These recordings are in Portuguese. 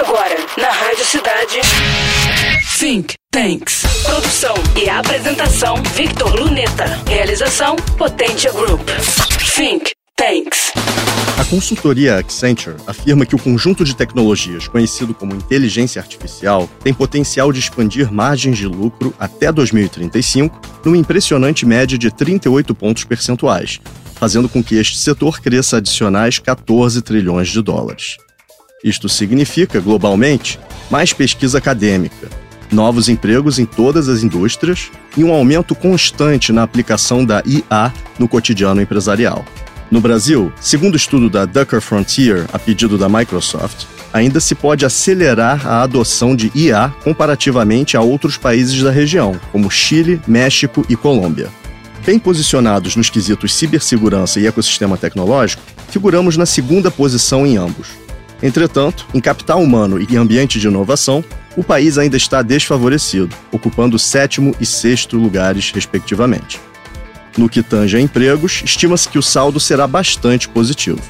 Agora, na Rádio Cidade. Think Tanks. Produção e apresentação: Victor Luneta. Realização: Potência Group. Think Tanks. A consultoria Accenture afirma que o conjunto de tecnologias conhecido como inteligência artificial tem potencial de expandir margens de lucro até 2035 numa impressionante média de 38 pontos percentuais, fazendo com que este setor cresça adicionais 14 trilhões de dólares. Isto significa, globalmente, mais pesquisa acadêmica, novos empregos em todas as indústrias e um aumento constante na aplicação da IA no cotidiano empresarial. No Brasil, segundo o estudo da Ducker Frontier, a pedido da Microsoft, ainda se pode acelerar a adoção de IA comparativamente a outros países da região, como Chile, México e Colômbia. Bem posicionados nos quesitos cibersegurança e ecossistema tecnológico, figuramos na segunda posição em ambos. Entretanto, em capital humano e ambiente de inovação, o país ainda está desfavorecido, ocupando sétimo e sexto lugares, respectivamente. No que tange a empregos, estima-se que o saldo será bastante positivo.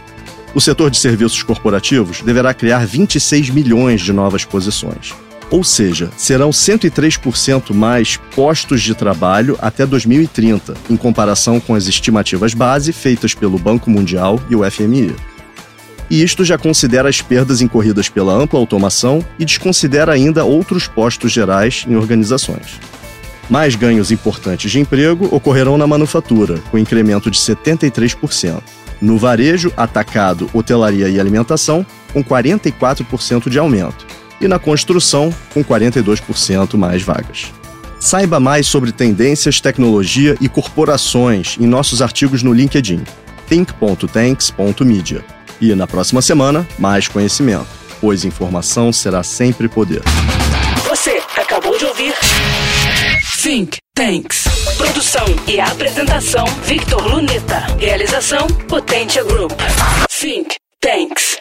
O setor de serviços corporativos deverá criar 26 milhões de novas posições. Ou seja, serão 103% mais postos de trabalho até 2030, em comparação com as estimativas base feitas pelo Banco Mundial e o FMI. E isto já considera as perdas incorridas pela ampla automação e desconsidera ainda outros postos gerais em organizações. Mais ganhos importantes de emprego ocorrerão na manufatura, com incremento de 73%. No varejo, atacado, hotelaria e alimentação, com 44% de aumento. E na construção, com 42% mais vagas. Saiba mais sobre tendências, tecnologia e corporações em nossos artigos no LinkedIn, think.tanks.media. E na próxima semana, mais conhecimento, pois informação será sempre poder. Você acabou de ouvir Think Tanks. Produção e apresentação: Victor Luneta. Realização: Potência Group. Think Tanks.